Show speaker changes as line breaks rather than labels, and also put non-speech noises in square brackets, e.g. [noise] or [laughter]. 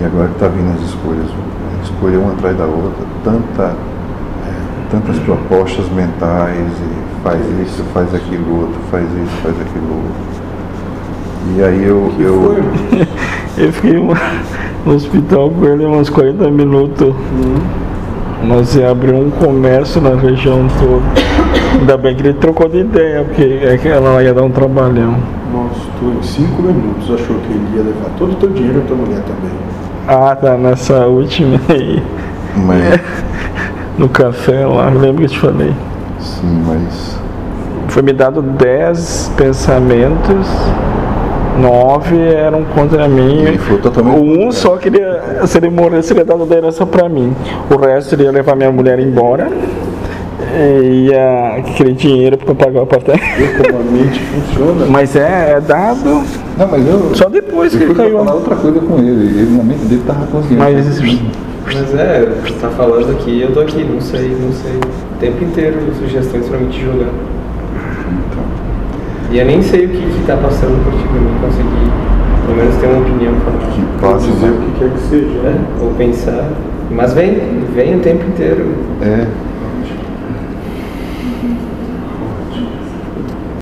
E agora que está vindo as escolhas, escolher uma atrás da outra, tanta, tantas propostas mentais, e faz isso, faz aquilo outro, faz isso, faz aquilo outro. E aí eu.
Que
eu
foi? [laughs]
Eu fiquei uma- no hospital com ele uns 40 minutos.
Hum.
Nós ia abrir um comércio na região toda. Ainda bem que ele trocou de ideia, porque é que ela ia dar um trabalhão.
Nossa, tu em cinco minutos achou que ele ia levar todo o teu dinheiro e a tua mulher também.
Ah, tá nessa última aí,
mas, [laughs]
no café lá, lembra que eu te falei?
sim, mas.
Foi me dado 10 pensamentos, nove eram contra mim.
Ele foi totalmente
Um só queria, se ele morrer, seria dado da herança pra mim. O resto ele ia levar minha mulher embora. E ia aquele dinheiro pra pagar o apartamento.
Como a mente funciona.
Mas é, é dado
Não, mas eu.
só depois
eu
que
pra
caiu.
falar outra coisa com ele. Ele na mente dele tava conseguindo.
Mas
Mas é, você tá falando aqui, eu tô aqui, não sei, não sei. O tempo inteiro sugestões pra me te jogar.
Então,
E eu nem sei o que, que tá passando por ti pra mim conseguir, pelo menos ter uma opinião formada.
que
Pode
passa.
dizer o que quer que seja.
É, ou pensar. Mas vem, vem o tempo inteiro.
É,